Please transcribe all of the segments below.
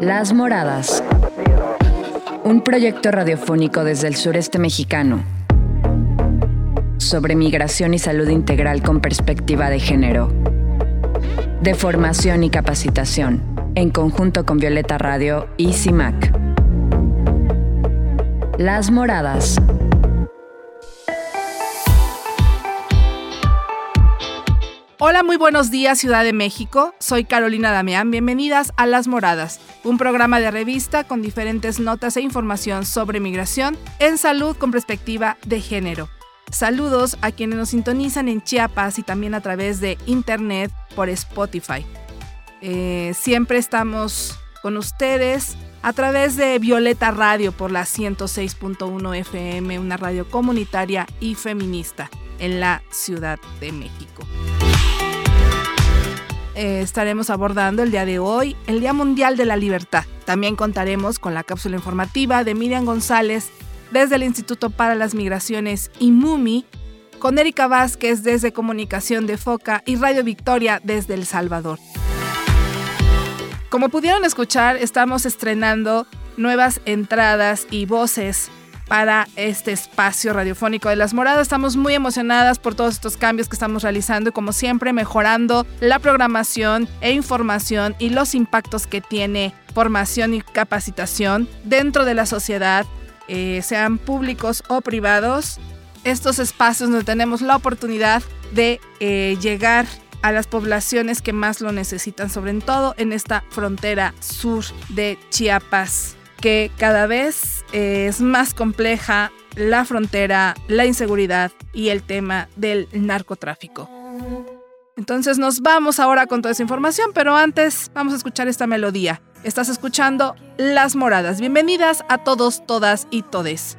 Las Moradas. Un proyecto radiofónico desde el sureste mexicano sobre migración y salud integral con perspectiva de género. De formación y capacitación, en conjunto con Violeta Radio y CIMAC. Las Moradas. Hola, muy buenos días Ciudad de México. Soy Carolina Damián. Bienvenidas a Las Moradas, un programa de revista con diferentes notas e información sobre migración en salud con perspectiva de género. Saludos a quienes nos sintonizan en Chiapas y también a través de internet por Spotify. Eh, siempre estamos con ustedes a través de Violeta Radio por la 106.1 FM, una radio comunitaria y feminista en la Ciudad de México. Eh, estaremos abordando el día de hoy el Día Mundial de la Libertad. También contaremos con la cápsula informativa de Miriam González desde el Instituto para las Migraciones IMUMI, con Erika Vázquez desde Comunicación de Foca y Radio Victoria desde El Salvador. Como pudieron escuchar, estamos estrenando nuevas entradas y voces para este espacio radiofónico de Las Moradas. Estamos muy emocionadas por todos estos cambios que estamos realizando y como siempre mejorando la programación e información y los impactos que tiene formación y capacitación dentro de la sociedad, eh, sean públicos o privados. Estos espacios donde tenemos la oportunidad de eh, llegar a las poblaciones que más lo necesitan, sobre todo en esta frontera sur de Chiapas que cada vez es más compleja la frontera, la inseguridad y el tema del narcotráfico. Entonces nos vamos ahora con toda esa información, pero antes vamos a escuchar esta melodía. Estás escuchando Las Moradas. Bienvenidas a todos, todas y todes.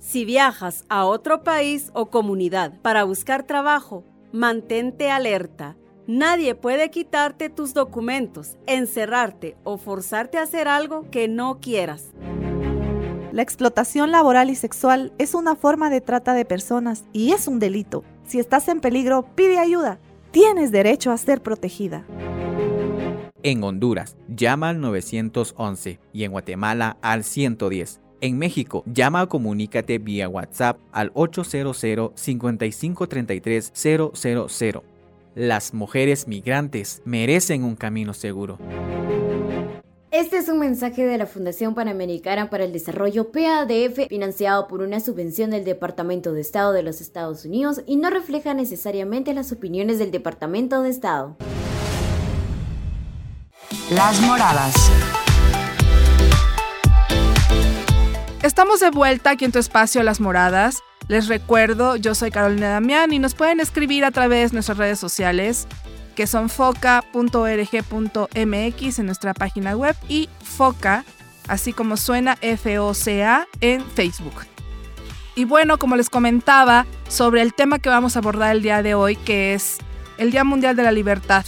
si viajas a otro país o comunidad para buscar trabajo, mantente alerta. Nadie puede quitarte tus documentos, encerrarte o forzarte a hacer algo que no quieras. La explotación laboral y sexual es una forma de trata de personas y es un delito. Si estás en peligro, pide ayuda. Tienes derecho a ser protegida. En Honduras, llama al 911 y en Guatemala al 110. En México, llama o comunícate vía WhatsApp al 800-5533-000. Las mujeres migrantes merecen un camino seguro. Este es un mensaje de la Fundación Panamericana para el Desarrollo PADF financiado por una subvención del Departamento de Estado de los Estados Unidos y no refleja necesariamente las opiniones del Departamento de Estado. Las moradas. Estamos de vuelta aquí en tu espacio Las Moradas. Les recuerdo, yo soy Carolina Damián y nos pueden escribir a través de nuestras redes sociales que son foca.org.mx en nuestra página web y foca, así como suena FOCA en Facebook. Y bueno, como les comentaba sobre el tema que vamos a abordar el día de hoy, que es el Día Mundial de la Libertad.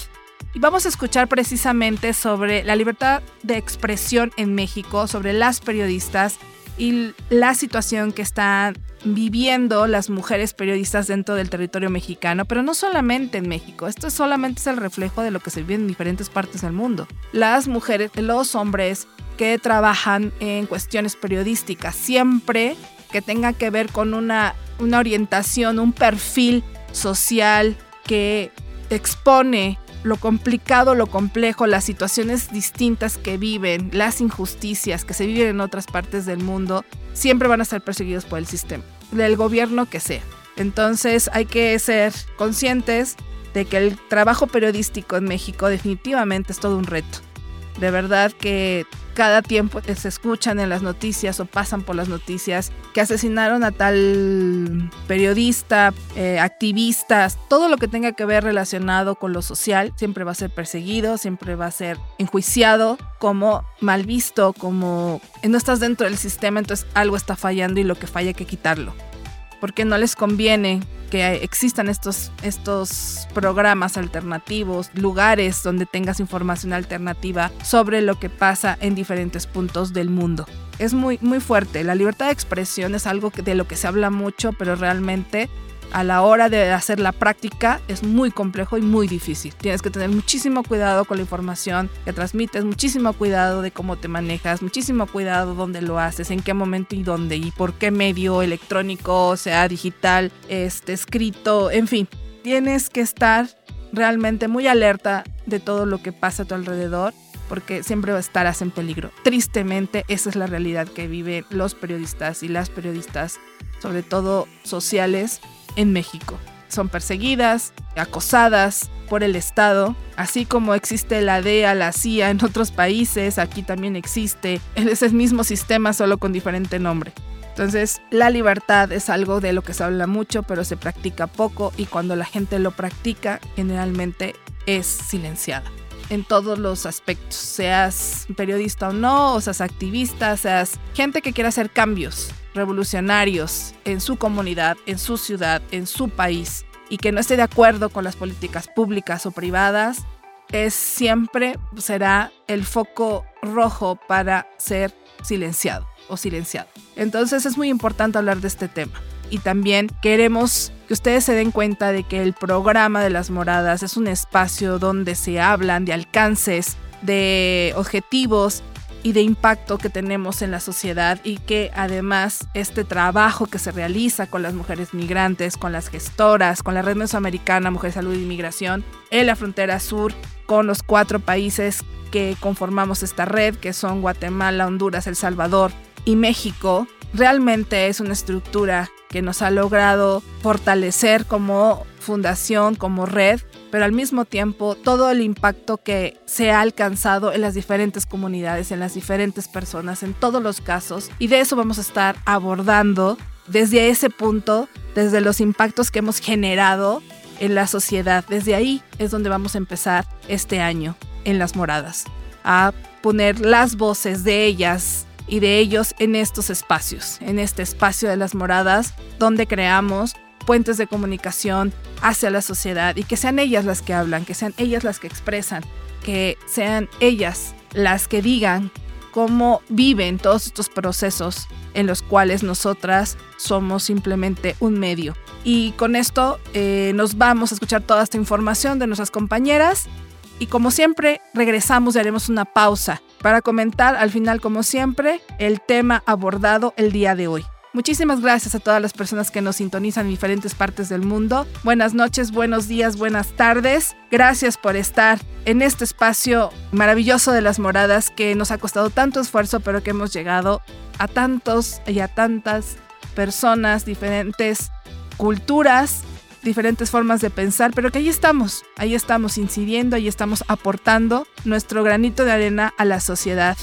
Y vamos a escuchar precisamente sobre la libertad de expresión en México, sobre las periodistas y la situación que están viviendo las mujeres periodistas dentro del territorio mexicano, pero no solamente en México, esto solamente es el reflejo de lo que se vive en diferentes partes del mundo. Las mujeres, los hombres que trabajan en cuestiones periodísticas, siempre que tenga que ver con una, una orientación, un perfil social que expone lo complicado, lo complejo, las situaciones distintas que viven, las injusticias que se viven en otras partes del mundo, siempre van a ser perseguidos por el sistema, del gobierno que sea. Entonces hay que ser conscientes de que el trabajo periodístico en México definitivamente es todo un reto. De verdad que cada tiempo se escuchan en las noticias o pasan por las noticias que asesinaron a tal periodista, eh, activistas, todo lo que tenga que ver relacionado con lo social siempre va a ser perseguido, siempre va a ser enjuiciado como mal visto, como no estás dentro del sistema, entonces algo está fallando y lo que falla hay que quitarlo. Porque no les conviene que existan estos, estos programas alternativos, lugares donde tengas información alternativa sobre lo que pasa en diferentes puntos del mundo. Es muy, muy fuerte. La libertad de expresión es algo de lo que se habla mucho, pero realmente a la hora de hacer la práctica es muy complejo y muy difícil. Tienes que tener muchísimo cuidado con la información que transmites, muchísimo cuidado de cómo te manejas, muchísimo cuidado dónde lo haces, en qué momento y dónde y por qué medio electrónico, sea digital, este, escrito, en fin. Tienes que estar realmente muy alerta de todo lo que pasa a tu alrededor porque siempre estarás en peligro. Tristemente, esa es la realidad que viven los periodistas y las periodistas, sobre todo sociales, en México. Son perseguidas, acosadas por el Estado, así como existe la DEA, la CIA en otros países, aquí también existe. Es el mismo sistema, solo con diferente nombre. Entonces, la libertad es algo de lo que se habla mucho, pero se practica poco y cuando la gente lo practica, generalmente es silenciada en todos los aspectos, seas periodista o no, seas activista, seas gente que quiera hacer cambios revolucionarios en su comunidad, en su ciudad, en su país. y que no esté de acuerdo con las políticas públicas o privadas, es siempre será el foco rojo para ser silenciado o silenciado. Entonces es muy importante hablar de este tema. Y también queremos que ustedes se den cuenta de que el programa de las moradas es un espacio donde se hablan de alcances, de objetivos y de impacto que tenemos en la sociedad y que además este trabajo que se realiza con las mujeres migrantes, con las gestoras, con la Red Mesoamericana Mujer Salud y Migración en la frontera sur, con los cuatro países que conformamos esta red, que son Guatemala, Honduras, El Salvador y México, realmente es una estructura que nos ha logrado fortalecer como fundación, como red, pero al mismo tiempo todo el impacto que se ha alcanzado en las diferentes comunidades, en las diferentes personas, en todos los casos. Y de eso vamos a estar abordando desde ese punto, desde los impactos que hemos generado en la sociedad. Desde ahí es donde vamos a empezar este año en las moradas, a poner las voces de ellas y de ellos en estos espacios, en este espacio de las moradas, donde creamos puentes de comunicación hacia la sociedad y que sean ellas las que hablan, que sean ellas las que expresan, que sean ellas las que digan cómo viven todos estos procesos en los cuales nosotras somos simplemente un medio. Y con esto eh, nos vamos a escuchar toda esta información de nuestras compañeras y como siempre regresamos y haremos una pausa para comentar al final como siempre el tema abordado el día de hoy. Muchísimas gracias a todas las personas que nos sintonizan en diferentes partes del mundo. Buenas noches, buenos días, buenas tardes. Gracias por estar en este espacio maravilloso de las moradas que nos ha costado tanto esfuerzo, pero que hemos llegado a tantos y a tantas personas, diferentes culturas, diferentes formas de pensar, pero que ahí estamos, ahí estamos incidiendo, ahí estamos aportando nuestro granito de arena a la sociedad.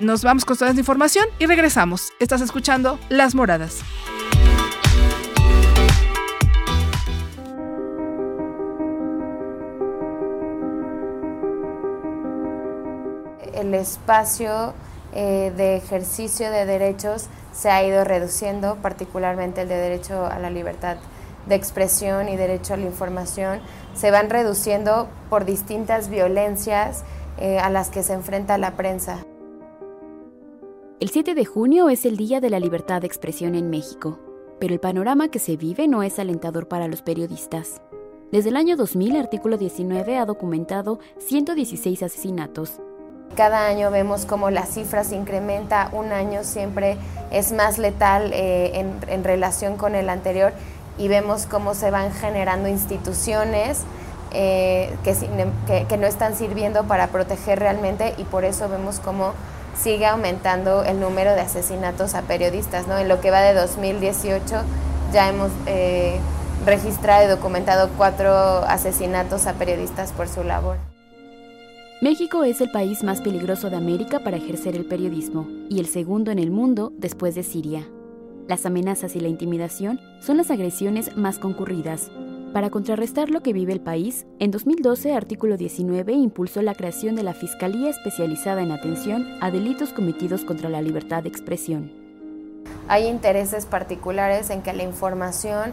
Nos vamos con toda esta información y regresamos. Estás escuchando Las Moradas. El espacio eh, de ejercicio de derechos se ha ido reduciendo, particularmente el de derecho a la libertad de expresión y derecho a la información, se van reduciendo por distintas violencias eh, a las que se enfrenta la prensa. El 7 de junio es el Día de la Libertad de Expresión en México, pero el panorama que se vive no es alentador para los periodistas. Desde el año 2000, Artículo 19 ha documentado 116 asesinatos. Cada año vemos cómo la cifra se incrementa, un año siempre es más letal eh, en, relación con el anterior y vemos cómo se van generando instituciones eh, que, que no están sirviendo para proteger realmente y por eso vemos cómo sigue aumentando el número de asesinatos a periodistas. ¿no? En lo que va de 2018 ya hemos eh, registrado y documentado cuatro asesinatos a periodistas por su labor. México es el país más peligroso de América para ejercer el periodismo y el segundo en el mundo después de Siria. Las amenazas y la intimidación son las agresiones más concurridas, para contrarrestar lo que vive el país, en 2012 Artículo 19 impulsó la creación de la Fiscalía Especializada en Atención a Delitos Cometidos contra la Libertad de Expresión. Hay intereses particulares en que la información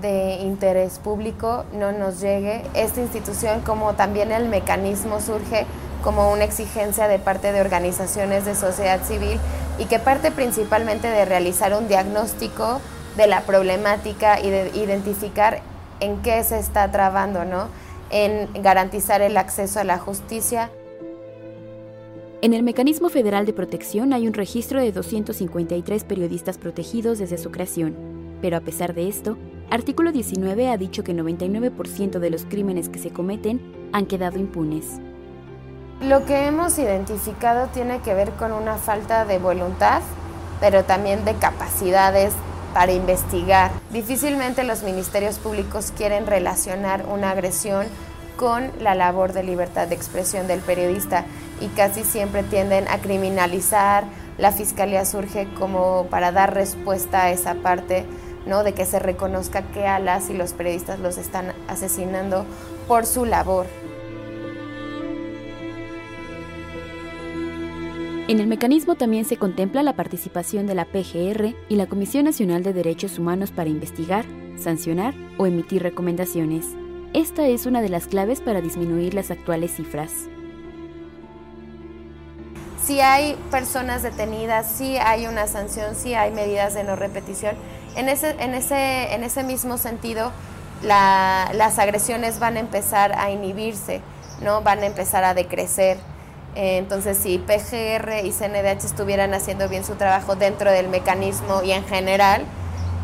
de interés público no nos llegue. Esta institución, como también el mecanismo, surge como una exigencia de parte de organizaciones de sociedad civil y que parte principalmente de realizar un diagnóstico de la problemática y de identificar en qué se está trabando, ¿no? En garantizar el acceso a la justicia. En el Mecanismo Federal de Protección hay un registro de 253 periodistas protegidos desde su creación, pero a pesar de esto, Artículo 19 ha dicho que 99% de los crímenes que se cometen han quedado impunes. Lo que hemos identificado tiene que ver con una falta de voluntad, pero también de capacidades para investigar. Difícilmente los ministerios públicos quieren relacionar una agresión con la labor de libertad de expresión del periodista y casi siempre tienden a criminalizar. La fiscalía surge como para dar respuesta a esa parte, ¿no? De que se reconozca que a las y los periodistas los están asesinando por su labor. En el mecanismo también se contempla la participación de la PGR y la Comisión Nacional de Derechos Humanos para investigar, sancionar o emitir recomendaciones. Esta es una de las claves para disminuir las actuales cifras. Si hay personas detenidas, si hay una sanción, si hay medidas de no repetición. En ese, en ese, en ese mismo sentido, las agresiones van a empezar a inhibirse, ¿no? van a empezar a decrecer. Eh, entonces, si PGR y CNDH estuvieran haciendo bien su trabajo dentro del mecanismo y en general,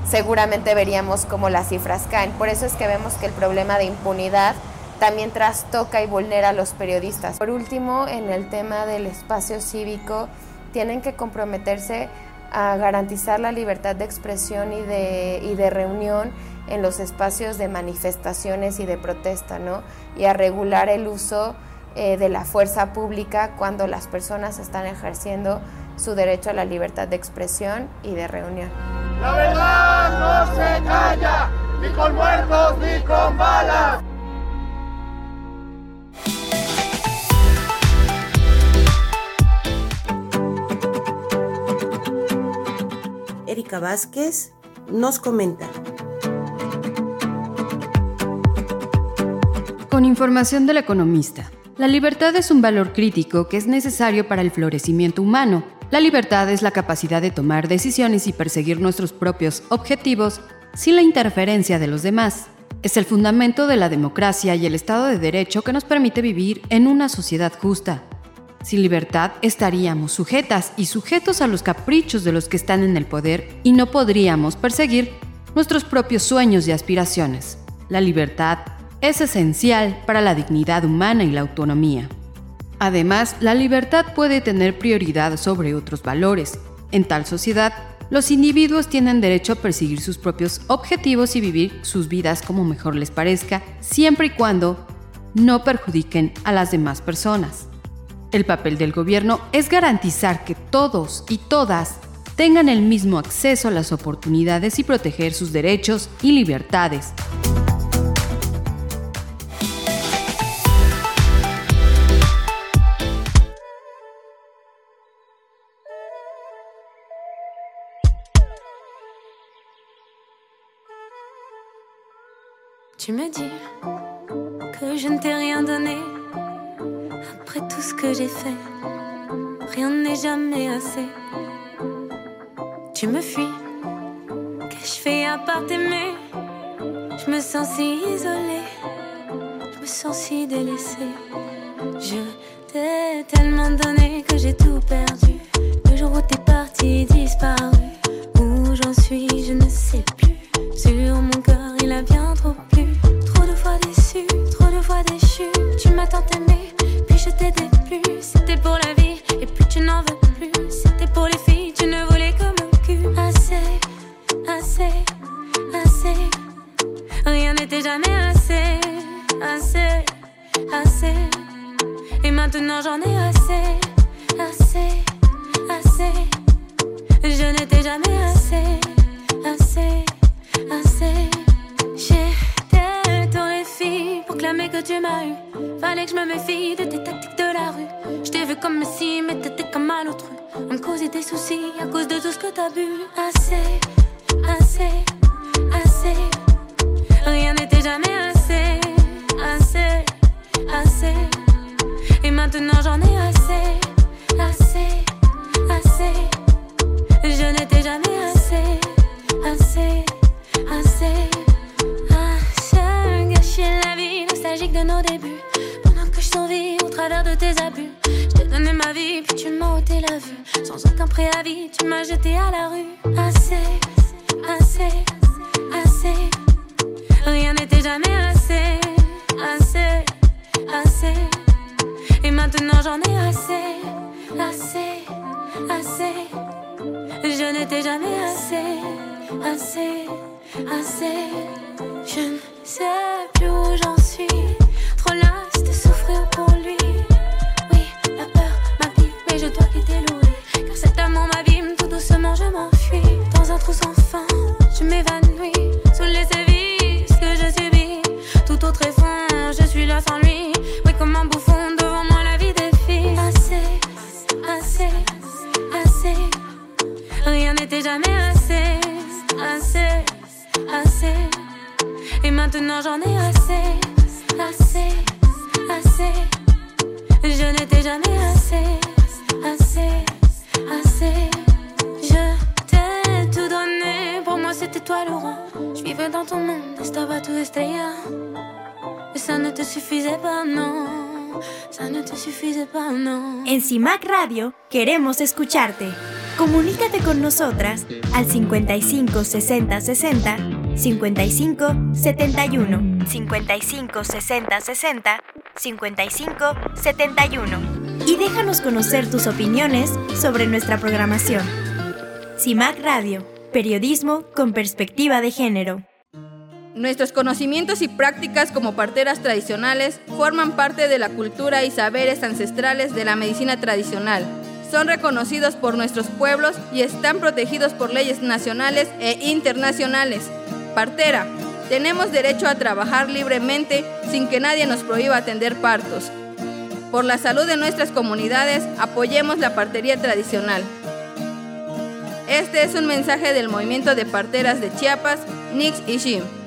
seguramente veríamos cómo las cifras caen. Por eso es que vemos que el problema de impunidad también trastoca y vulnera a los periodistas. Por último, en el tema del espacio cívico, tienen que comprometerse a garantizar la libertad de expresión y de, y de reunión en los espacios de manifestaciones y de protesta, ¿no? Y a regular el uso eh, de la fuerza pública cuando las personas están ejerciendo su derecho a la libertad de expresión y de reunión. La verdad no se calla, ni con muertos ni con balas. Erika Vázquez nos comenta. Con información del economista. La libertad es un valor crítico que es necesario para el florecimiento humano. La libertad es la capacidad de tomar decisiones y perseguir nuestros propios objetivos sin la interferencia de los demás. Es el fundamento de la democracia y el Estado de Derecho que nos permite vivir en una sociedad justa. Sin libertad estaríamos sujetas y sujetos a los caprichos de los que están en el poder y no podríamos perseguir nuestros propios sueños y aspiraciones. La libertad es esencial para la dignidad humana y la autonomía. Además, la libertad puede tener prioridad sobre otros valores. En tal sociedad, los individuos tienen derecho a perseguir sus propios objetivos y vivir sus vidas como mejor les parezca, siempre y cuando no perjudiquen a las demás personas. El papel del gobierno es garantizar que todos y todas tengan el mismo acceso a las oportunidades y proteger sus derechos y libertades. Tu me dis que je ne t'ai rien donné. Après tout ce que j'ai fait, rien n'est jamais assez. Tu me fuis, qu'ai-je fait à part t'aimer? Je me sens si isolée, je me sens si délaissée. Je t'ai tellement donné que j'ai tout escucharte. Comunícate con nosotras al 55 60 60 55 71 55 60 60 55 71 y déjanos conocer tus opiniones sobre nuestra programación. CIMAC Radio, periodismo con perspectiva de género. Nuestros conocimientos y prácticas como parteras tradicionales forman parte de la cultura y saberes ancestrales de la medicina tradicional. Son reconocidos por nuestros pueblos y están protegidos por leyes nacionales e internacionales. Partera, tenemos derecho a trabajar libremente sin que nadie nos prohíba atender partos. Por la salud de nuestras comunidades, apoyemos la partería tradicional. Este es un mensaje del movimiento de parteras de Chiapas, Nix y Shim.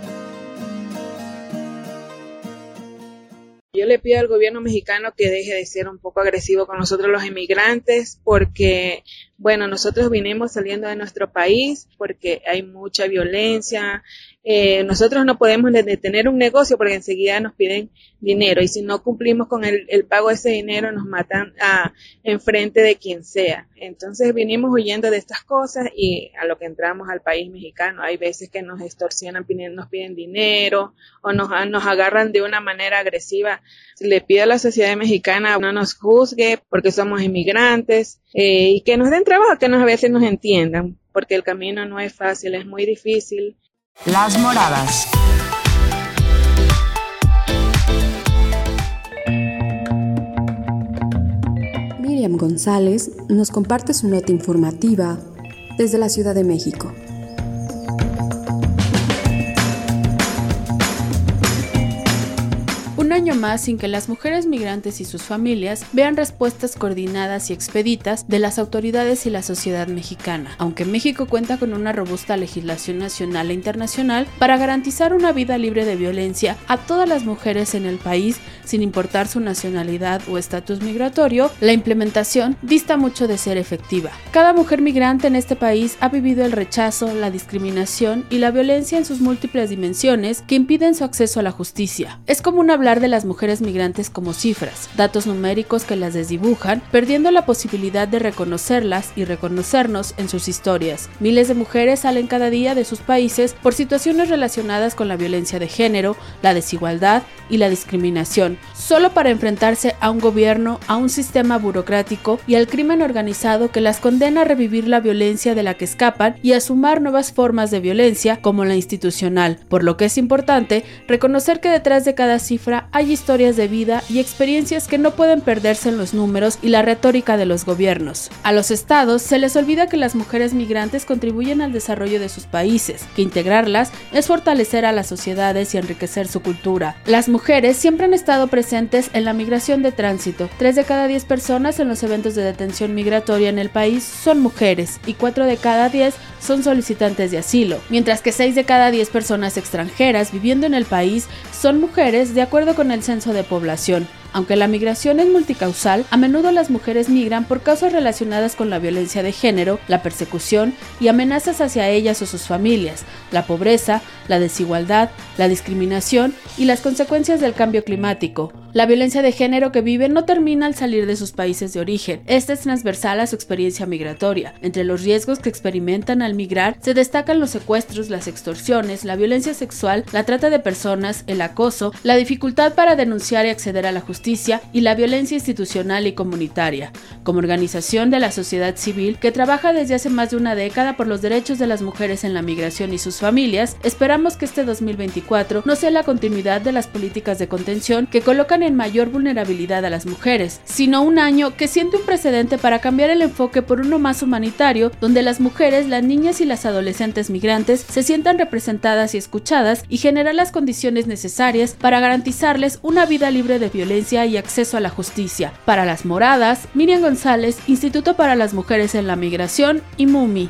Yo le pido al gobierno mexicano que deje de ser un poco agresivo con nosotros los inmigrantes porque, bueno, nosotros vinimos saliendo de nuestro país porque hay mucha violencia, eh, nosotros no podemos detener un negocio porque enseguida nos piden dinero y si no cumplimos con el, pago de ese dinero nos matan a, enfrente de quien sea. Entonces vinimos huyendo de estas cosas y a lo que entramos al país mexicano hay veces que nos extorsionan, nos piden dinero o nos, nos agarran de una manera agresiva. Le pido a la sociedad mexicana no nos juzgue porque somos inmigrantes eh, y que nos den trabajo, que nos, a veces nos entiendan porque el camino no es fácil, es muy difícil las Moradas. Miriam González nos comparte su nota informativa desde la Ciudad de México. Año más sin que las mujeres migrantes y sus familias vean respuestas coordinadas y expeditas de las autoridades y la sociedad mexicana, aunque México cuenta con una robusta legislación nacional e internacional para garantizar una vida libre de violencia a todas las mujeres en el país sin importar su nacionalidad o estatus migratorio, la implementación dista mucho de ser efectiva. Cada mujer migrante en este país ha vivido el rechazo, la discriminación y la violencia en sus múltiples dimensiones que impiden su acceso a la justicia. Es común hablar de las mujeres migrantes como cifras, datos numéricos que las desdibujan, perdiendo la posibilidad de reconocerlas y reconocernos en sus historias. Miles de mujeres salen cada día de sus países por situaciones relacionadas con la violencia de género, la desigualdad y la discriminación, solo para enfrentarse a un gobierno, a un sistema burocrático y al crimen organizado que las condena a revivir la violencia de la que escapan y a sumar nuevas formas de violencia como la institucional, por lo que es importante reconocer que detrás de cada cifra hay historias de vida y experiencias que no pueden perderse en los números y la retórica de los gobiernos. A los estados se les olvida que las mujeres migrantes contribuyen al desarrollo de sus países, que integrarlas es fortalecer a las sociedades y enriquecer su cultura. Las mujeres siempre han estado presentes en la migración de tránsito. Tres de cada diez personas en los eventos de detención migratoria en el país son mujeres y cuatro de cada diez son solicitantes de asilo, mientras que seis de cada diez personas extranjeras viviendo en el país son mujeres de acuerdo con el censo de población. Aunque la migración es multicausal, a menudo las mujeres migran por causas relacionadas con la violencia de género, la persecución y amenazas hacia ellas o sus familias, la pobreza, la desigualdad, la discriminación y las consecuencias del cambio climático. La violencia de género que viven no termina al salir de sus países de origen. Esta es transversal a su experiencia migratoria. Entre los riesgos que experimentan al migrar se destacan los secuestros, las extorsiones, la violencia sexual, la trata de personas, el acoso, la dificultad para denunciar y acceder a la justicia y la violencia institucional y comunitaria, como organización de la sociedad civil que trabaja desde hace más de una década por los derechos de las mujeres en la migración y sus familias, esperamos que este 2024 no sea la continuidad de las políticas de contención que colocan en mayor vulnerabilidad a las mujeres, sino un año que siente un precedente para cambiar el enfoque por uno más humanitario, donde las mujeres, las niñas y las adolescentes migrantes se sientan representadas y escuchadas y generar las condiciones necesarias para garantizarles una vida libre de violencia y acceso a la justicia. Para las moradas, Miriam González, Instituto para las Mujeres en la Migración y MUMI.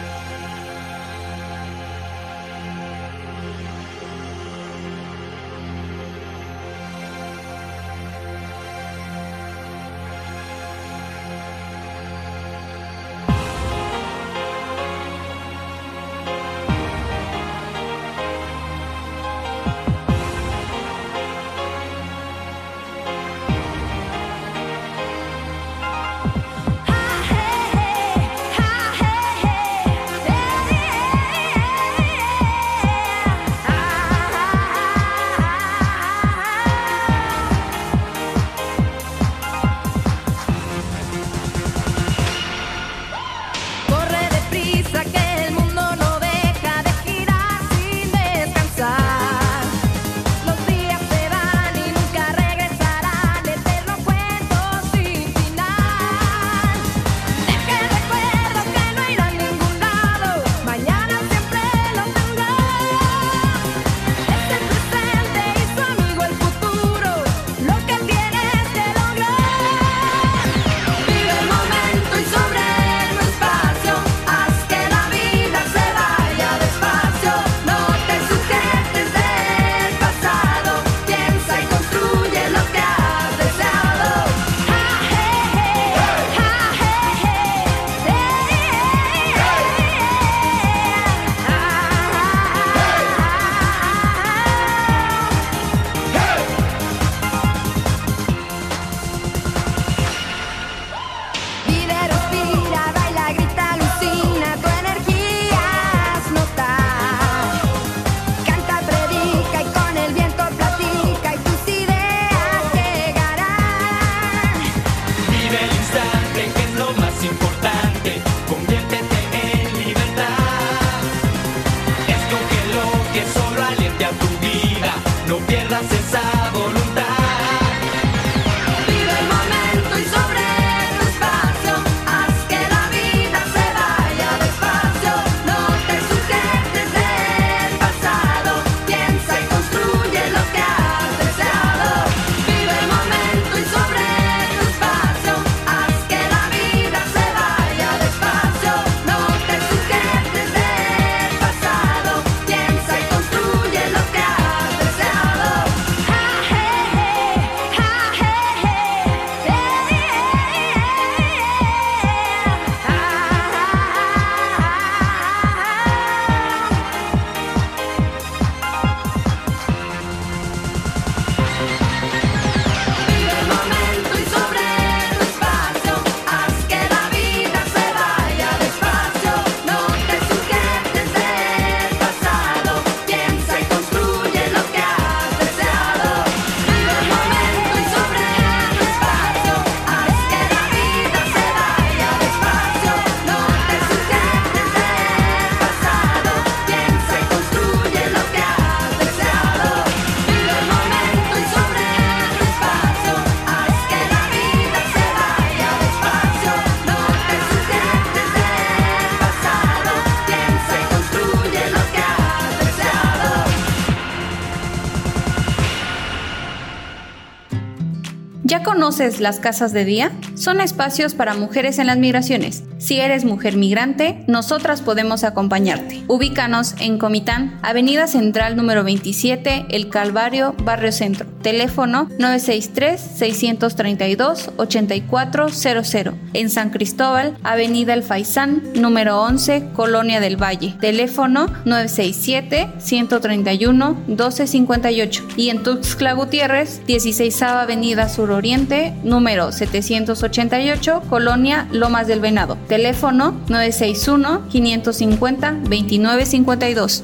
Las casas de día? Son espacios para mujeres en las migraciones. Si eres mujer migrante, nosotras podemos acompañarte. Ubícanos en Comitán, Avenida Central número 27, El Calvario, Barrio Centro. Teléfono 963-632-8400. En San Cristóbal, Avenida El Faisán, número 11, Colonia del Valle. Teléfono 967-131-1258. Y en Tuxtla Gutiérrez, 16 Avenida Sur Oriente, número 788, Colonia Lomas del Venado. Teléfono 961-550-2952.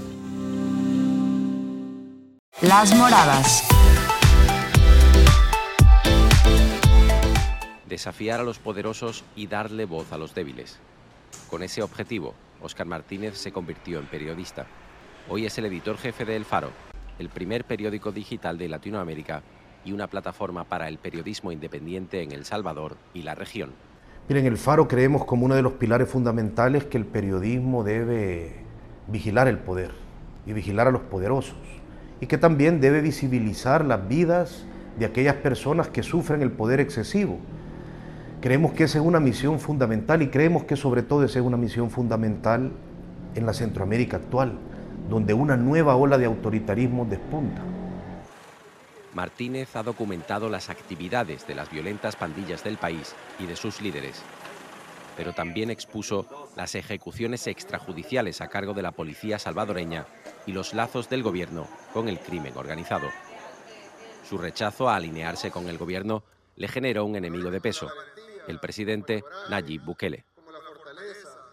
Las Moradas. Desafiar a los poderosos y darle voz a los débiles. Con ese objetivo, Óscar Martínez se convirtió en periodista. Hoy es el editor jefe de El Faro, el primer periódico digital de Latinoamérica y una plataforma para el periodismo independiente en El Salvador y la región. Miren, el Faro creemos como uno de los pilares fundamentales que el periodismo debe vigilar el poder y vigilar a los poderosos y que también debe visibilizar las vidas de aquellas personas que sufren el poder excesivo. Creemos que esa es una misión fundamental y creemos que sobre todo esa es una misión fundamental en la Centroamérica actual, donde una nueva ola de autoritarismo despunta. Martínez ha documentado las actividades de las violentas pandillas del país y de sus líderes, pero también expuso las ejecuciones extrajudiciales a cargo de la policía salvadoreña y los lazos del gobierno con el crimen organizado. Su rechazo a alinearse con el gobierno le generó un enemigo de peso, el presidente Nayib Bukele.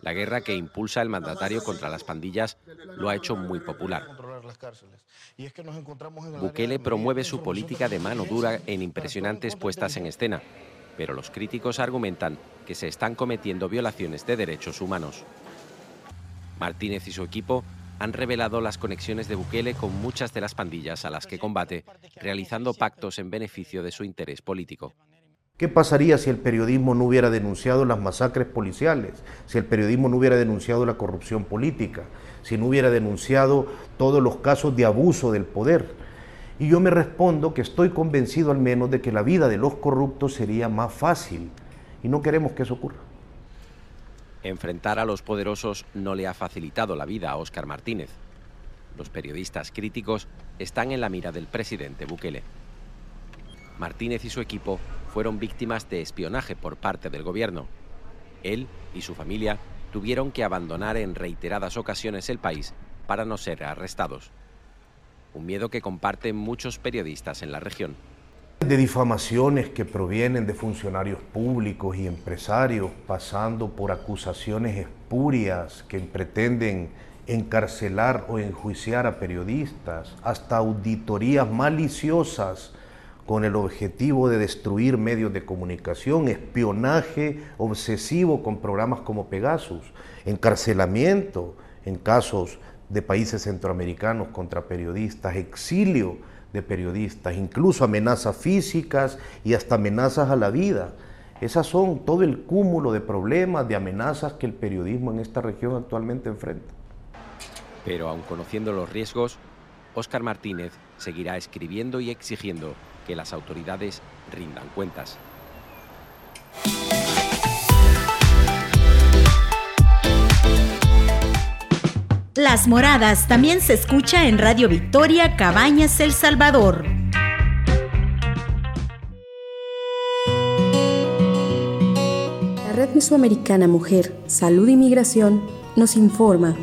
La guerra que impulsa el mandatario contra las pandillas lo ha hecho muy popular. Bukele promueve su política de mano dura en impresionantes puestas en escena, pero los críticos argumentan que se están cometiendo violaciones de derechos humanos. Martínez y su equipo han revelado las conexiones de Bukele con muchas de las pandillas a las que combate, realizando pactos en beneficio de su interés político. ¿Qué pasaría si el periodismo no hubiera denunciado las masacres policiales, si el periodismo no hubiera denunciado la corrupción política, si no hubiera denunciado todos los casos de abuso del poder? Y yo me respondo que estoy convencido al menos de que la vida de los corruptos sería más fácil y no queremos que eso ocurra. Enfrentar a los poderosos no le ha facilitado la vida a Óscar Martínez. Los periodistas críticos están en la mira del presidente Bukele. Martínez y su equipo fueron víctimas de espionaje por parte del gobierno. Él y su familia tuvieron que abandonar en reiteradas ocasiones el país para no ser arrestados. Un miedo que comparten muchos periodistas en la región. De difamaciones que provienen de funcionarios públicos y empresarios, pasando por acusaciones espurias que pretenden encarcelar o enjuiciar a periodistas, hasta auditorías maliciosas con el objetivo de destruir medios de comunicación, espionaje obsesivo con programas como Pegasus, encarcelamiento en casos de países centroamericanos contra periodistas, exilio de periodistas, incluso amenazas físicas y hasta amenazas a la vida. Esas son todo el cúmulo de problemas, de amenazas que el periodismo en esta región actualmente enfrenta. Pero aun conociendo los riesgos, Óscar Martínez seguirá escribiendo y exigiendo que las autoridades rindan cuentas. Las Moradas también se escucha en Radio Victoria Cabañas El Salvador. La Red Mesoamericana Mujer, Salud y Migración nos informa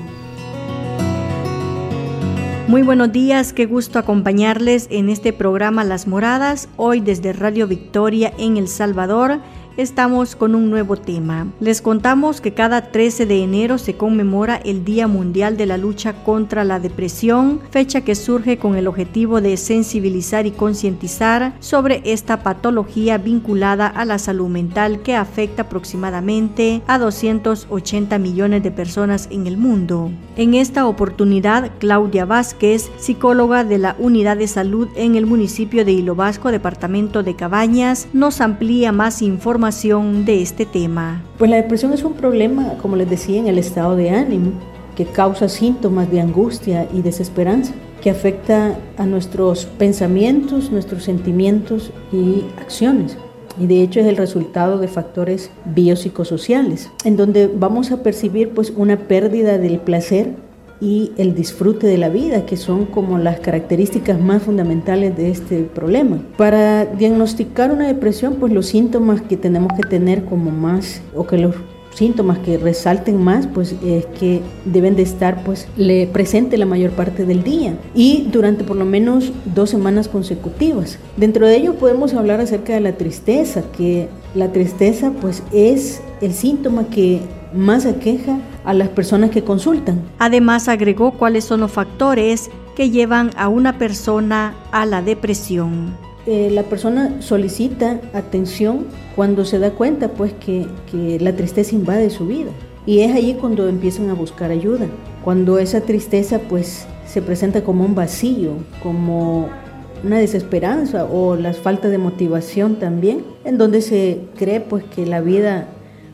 muy buenos días, qué gusto acompañarles en este programa Las Moradas, hoy desde Radio Victoria en El Salvador estamos con un nuevo tema. Les contamos que cada 13 de enero se conmemora el Día Mundial de la Lucha contra la Depresión, fecha que surge con el objetivo de sensibilizar y concientizar sobre esta patología vinculada a la salud mental que afecta aproximadamente a 280 millones de personas en el mundo. En esta oportunidad, Claudia Vázquez, psicóloga de la Unidad de Salud en el municipio de Hilo Vasco, departamento de Cabañas, nos amplía más información de este tema? Pues la depresión es un problema, como les decía, en el estado de ánimo, que causa síntomas de angustia y desesperanza, que afecta a nuestros pensamientos, nuestros sentimientos y acciones. Y de hecho es el resultado de factores biopsicosociales, en donde vamos a percibir pues una pérdida del placer y el disfrute de la vida, que son como las características más fundamentales de este problema. Para diagnosticar una depresión, pues los síntomas que tenemos que tener como más, o que los síntomas que resalten más, pues es que deben de estar pues le presente la mayor parte del día y durante por lo menos dos semanas consecutivas. Dentro de ello podemos hablar acerca de la tristeza, que la tristeza pues es el síntoma que más aqueja a las personas que consultan. Además agregó cuáles son los factores que llevan a una persona a la depresión. Eh, la persona solicita atención cuando se da cuenta pues que, que la tristeza invade su vida y es allí cuando empiezan a buscar ayuda. Cuando esa tristeza pues se presenta como un vacío, como una desesperanza o las faltas de motivación también, en donde se cree pues que la vida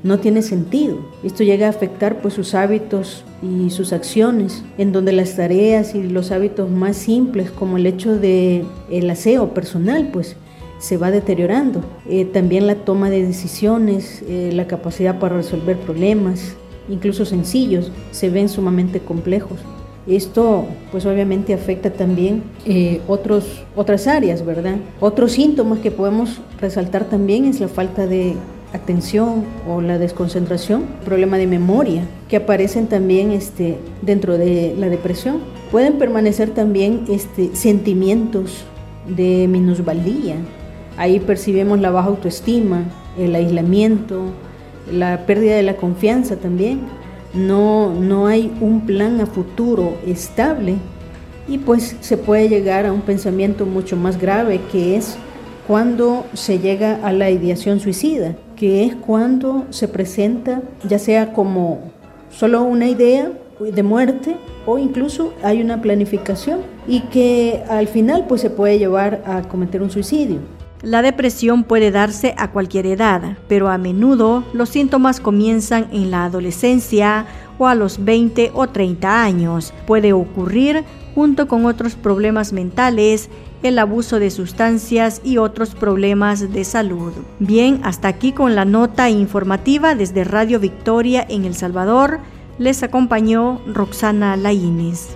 no tiene sentido. Esto llega a afectar pues sus hábitos y sus acciones, en donde las tareas y los hábitos más simples como el hecho de el aseo personal pues se va deteriorando. Eh, también la toma de decisiones, eh, la capacidad para resolver problemas, incluso sencillos, se ven sumamente complejos. Esto pues obviamente afecta también eh, otros, otras áreas, ¿verdad? Otros síntomas que podemos resaltar también es la falta de atención o la desconcentración, problema de memoria, que aparecen también este, dentro de la depresión. Pueden permanecer también este, sentimientos de minusvalía. Ahí percibimos la baja autoestima, el aislamiento, la pérdida de la confianza también. No, no hay un plan a futuro estable y pues se puede llegar a un pensamiento mucho más grave que es cuando se llega a la ideación suicida, que es cuando se presenta ya sea como solo una idea de muerte o incluso hay una planificación y que al final pues se puede llevar a cometer un suicidio. La depresión puede darse a cualquier edad, pero a menudo los síntomas comienzan en la adolescencia o a los 20 o 30 años. Puede ocurrir junto con otros problemas mentales, el abuso de sustancias y otros problemas de salud. Bien, hasta aquí con la nota informativa desde Radio Victoria en El Salvador. Les acompañó Roxana Laínez.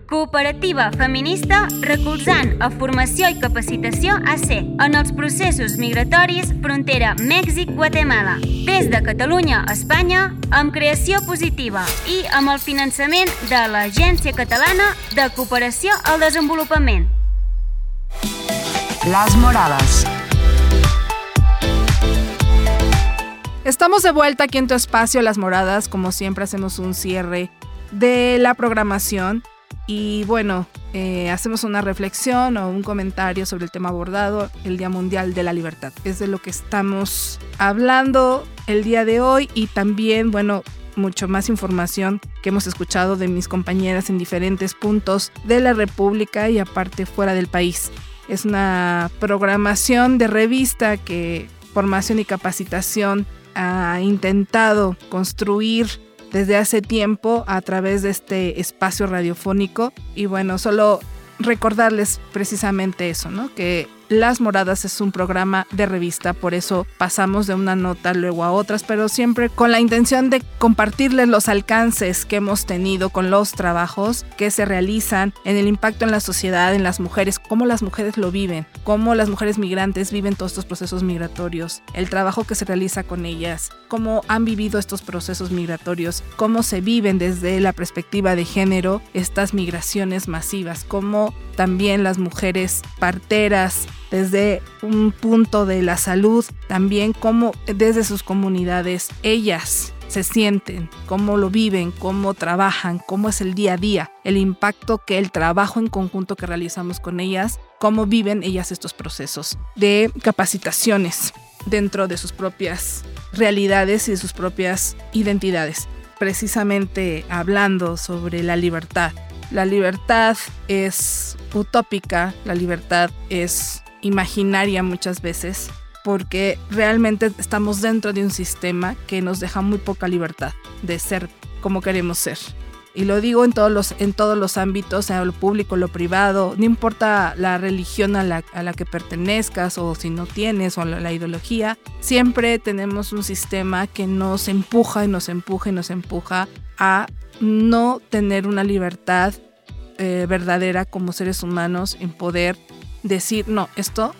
cooperativa feminista recolzant a formació i capacitació AC en els processos migratoris frontera Mèxic-Guatemala. Des de Catalunya a Espanya, amb creació positiva i amb el finançament de l'Agència Catalana de Cooperació al Desenvolupament. Las Moradas. Estamos de vuelta aquí en tu espacio Las Moradas, como siempre hacemos un cierre de la programación y bueno, eh, hacemos una reflexión o un comentario sobre el tema abordado, el Día Mundial de la Libertad. Es de lo que estamos hablando el día de hoy y también, bueno, mucho más información que hemos escuchado de mis compañeras en diferentes puntos de la República y aparte fuera del país. Es una programación de revista que formación y capacitación ha intentado construir desde hace tiempo a través de este espacio radiofónico. Y bueno, solo recordarles precisamente eso, ¿no? Que las Moradas es un programa de revista, por eso pasamos de una nota luego a otras, pero siempre con la intención de compartirles los alcances que hemos tenido con los trabajos que se realizan en el impacto en la sociedad, en las mujeres, cómo las mujeres lo viven, cómo las mujeres migrantes viven todos estos procesos migratorios, el trabajo que se realiza con ellas, cómo han vivido estos procesos migratorios, cómo se viven desde la perspectiva de género estas migraciones masivas, cómo también las mujeres parteras desde un punto de la salud, también cómo desde sus comunidades ellas se sienten, cómo lo viven, cómo trabajan, cómo es el día a día, el impacto que el trabajo en conjunto que realizamos con ellas, cómo viven ellas estos procesos de capacitaciones dentro de sus propias realidades y de sus propias identidades. Precisamente hablando sobre la libertad. La libertad es utópica, la libertad es imaginaria muchas veces, porque realmente estamos dentro de un sistema que nos deja muy poca libertad de ser como queremos ser. Y lo digo en todos los, en todos los ámbitos, en lo público, lo privado, no importa la religión a la, a la que pertenezcas o si no tienes o la, la, ideología, siempre tenemos un sistema que nos empuja y nos empuja y nos empuja a no tener una libertad eh, verdadera como seres humanos en poder decir, no, esto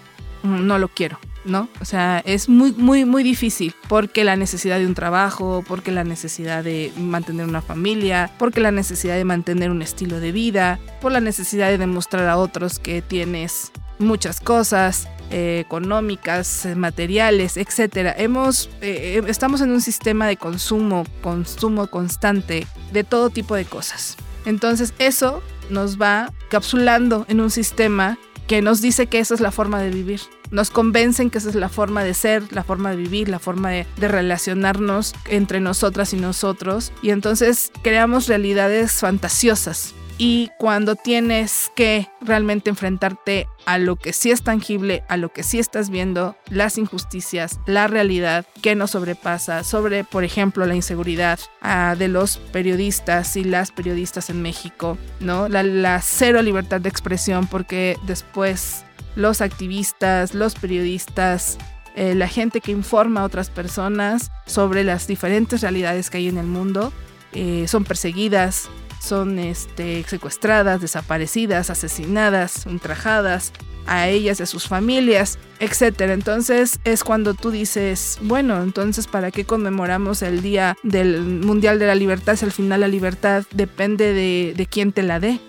no lo quiero, ¿no? O sea, es muy, muy, muy difícil porque la necesidad de un trabajo, porque la necesidad de mantener una familia, porque la necesidad de mantener un estilo de vida, por la necesidad de demostrar a otros que tienes muchas cosas, eh, económicas, materiales, etcétera. Hemos, eh, estamos en un sistema de consumo, consumo constante de todo tipo de cosas. Entonces eso nos va capsulando en un sistema que nos dice que esa es la forma de vivir. Nos convencen que esa es la forma de ser, la forma de vivir, la forma de, relacionarnos entre nosotras y nosotros. Y entonces creamos realidades fantasiosas. Y cuando tienes que realmente enfrentarte a lo que sí es tangible, a lo que sí estás viendo, las injusticias, la realidad que nos sobrepasa, sobre, por ejemplo, la inseguridad uh, de los periodistas y las periodistas en México, ¿no? La, la cero libertad de expresión, porque después los activistas, los periodistas, eh, la gente que informa a otras personas sobre las diferentes realidades que hay en el mundo, eh, son perseguidas, son este, secuestradas, desaparecidas, asesinadas, ultrajadas, a ellas y a sus familias, etc. Entonces es cuando tú dices, bueno, entonces ¿para qué conmemoramos el Día del Mundial de la Libertad si al final la libertad depende de, de quién te la dé?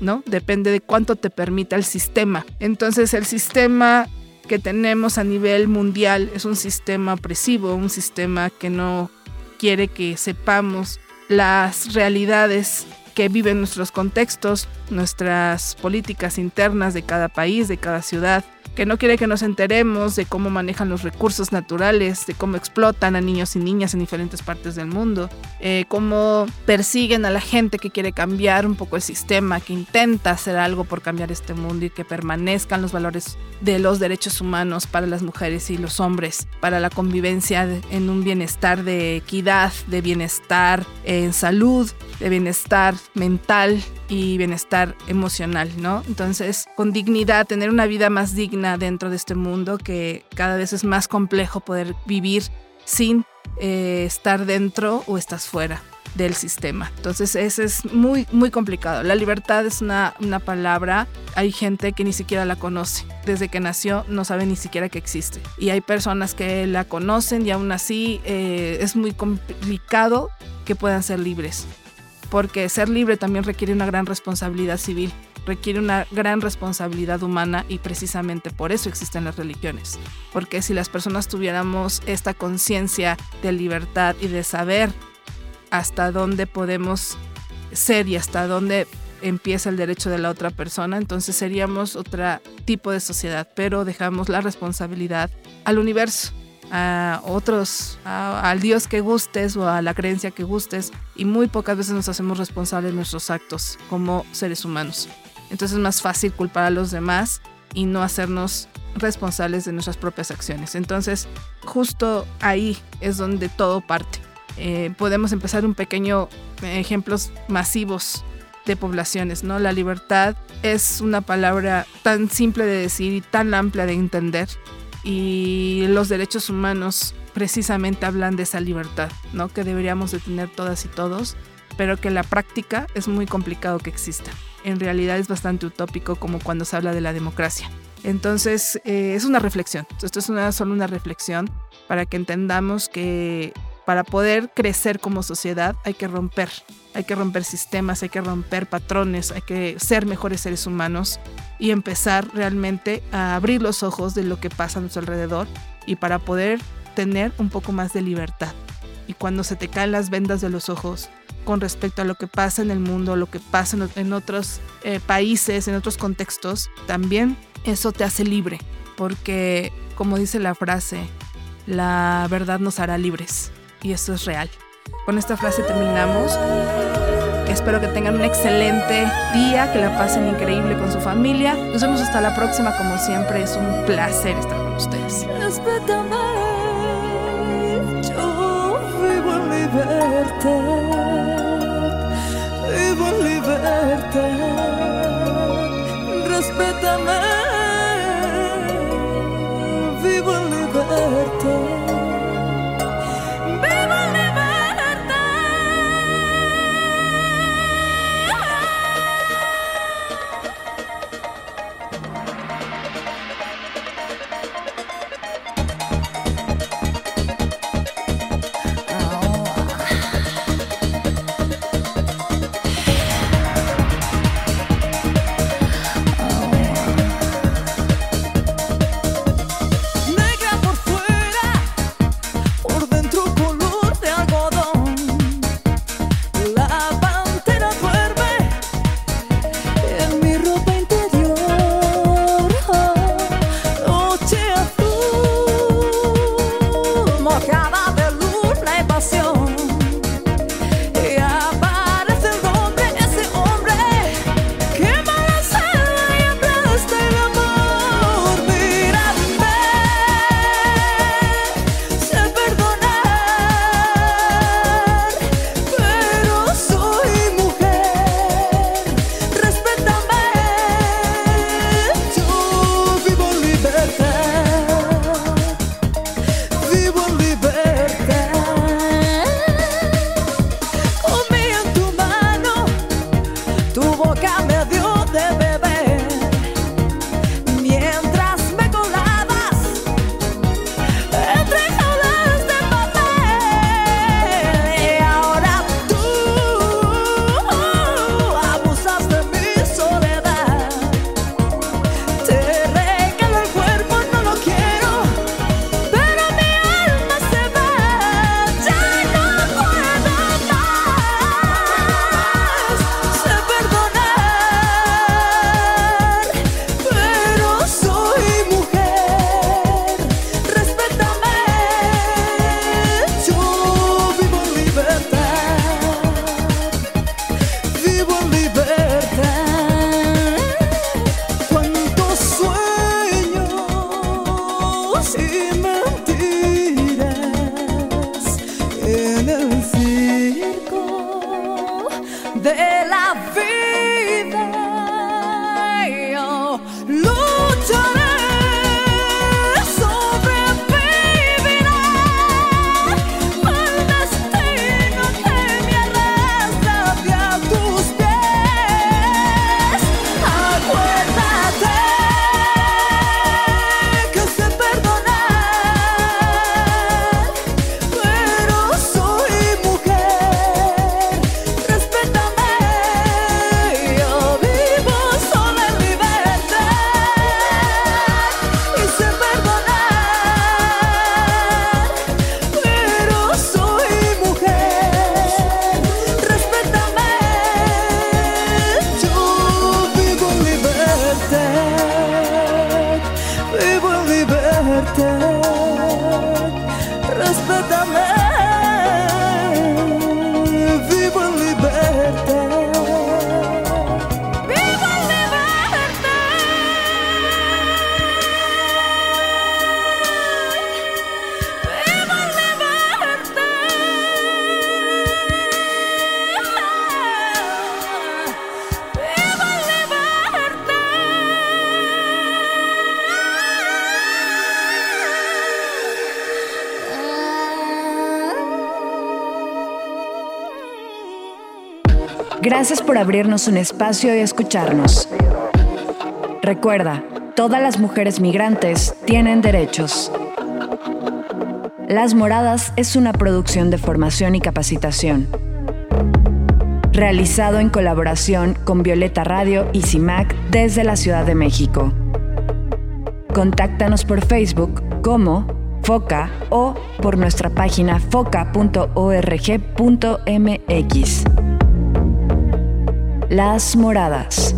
¿No? Depende de cuánto te permita el sistema. Entonces el sistema que tenemos a nivel mundial es un sistema opresivo, un sistema que no quiere que sepamos las realidades que viven nuestros contextos, nuestras políticas internas de cada país, de cada ciudad, que no quiere que nos enteremos de cómo manejan los recursos naturales, de cómo explotan a niños y niñas en diferentes partes del mundo, eh, cómo persiguen a la gente que quiere cambiar un poco el sistema, que intenta hacer algo por cambiar este mundo y que permanezcan los valores de los derechos humanos para las mujeres y los hombres, para la convivencia en un bienestar de equidad, de bienestar en salud, de bienestar mental y bienestar emocional, ¿no? Entonces, con dignidad, tener una vida más digna dentro de este mundo que cada vez es más complejo poder vivir sin eh, estar dentro o estás fuera del sistema. Entonces, ese es muy, muy complicado. La libertad es una, una palabra, hay gente que ni siquiera la conoce. Desde que nació no sabe ni siquiera que existe. Y hay personas que la conocen y aún así eh, es muy complicado que puedan ser libres porque ser libre también requiere una gran responsabilidad civil, requiere una gran responsabilidad humana y precisamente por eso existen las religiones. Porque si las personas tuviéramos esta conciencia de libertad y de saber hasta dónde podemos ser y hasta dónde empieza el derecho de la otra persona, entonces seríamos otro tipo de sociedad, pero dejamos la responsabilidad al universo a otros, al Dios que gustes o a la creencia que gustes y muy pocas veces nos hacemos responsables de nuestros actos como seres humanos. Entonces es más fácil culpar a los demás y no hacernos responsables de nuestras propias acciones. Entonces justo ahí es donde todo parte. Eh, podemos empezar un pequeño eh, ejemplos masivos de poblaciones, ¿no? La libertad es una palabra tan simple de decir y tan amplia de entender y los derechos humanos precisamente hablan de esa libertad, ¿no? Que deberíamos de tener todas y todos, pero que la práctica es muy complicado que exista. En realidad es bastante utópico como cuando se habla de la democracia. Entonces eh, es una reflexión, esto es solo una reflexión para que entendamos que para poder crecer como sociedad hay que romper, hay que romper sistemas, hay que romper patrones, hay que ser mejores seres humanos y empezar realmente a abrir los ojos de lo que pasa a nuestro alrededor y para poder tener un poco más de libertad. Y cuando se te caen las vendas de los ojos con respecto a lo que pasa en el mundo, lo que pasa en otros eh, países, en otros contextos, también eso te hace libre, porque como dice la frase, la verdad nos hará libres y eso es real. Con esta frase terminamos. Espero que tengan un excelente día, que la pasen increíble con su familia. Nos vemos hasta la próxima, como siempre, es un placer estar con ustedes. Yo vivo en libertad, vivo en libertad. Respétame, vivo en libertad. Abrirnos un espacio y escucharnos. Recuerda, todas las mujeres migrantes tienen derechos. Las Moradas es una producción de formación y capacitación. Realizado en colaboración con Violeta Radio y CIMAC desde la Ciudad de México. Contáctanos por Facebook como FOCA o por nuestra página foca.org.mx. Las Moradas.